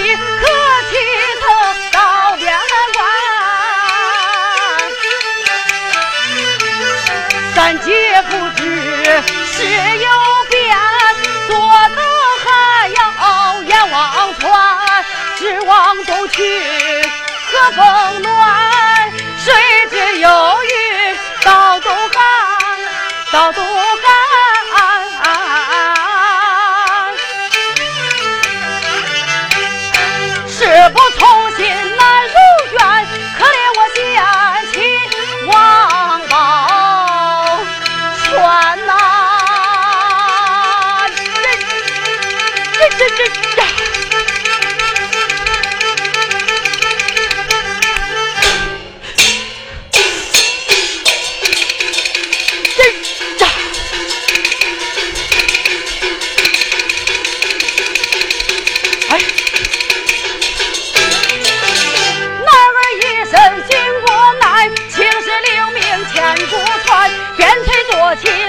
可替他到边关，三姐不知世有变，做等还要阎王传，指望冬去和风暖，谁知有雨到冬寒，到冬。天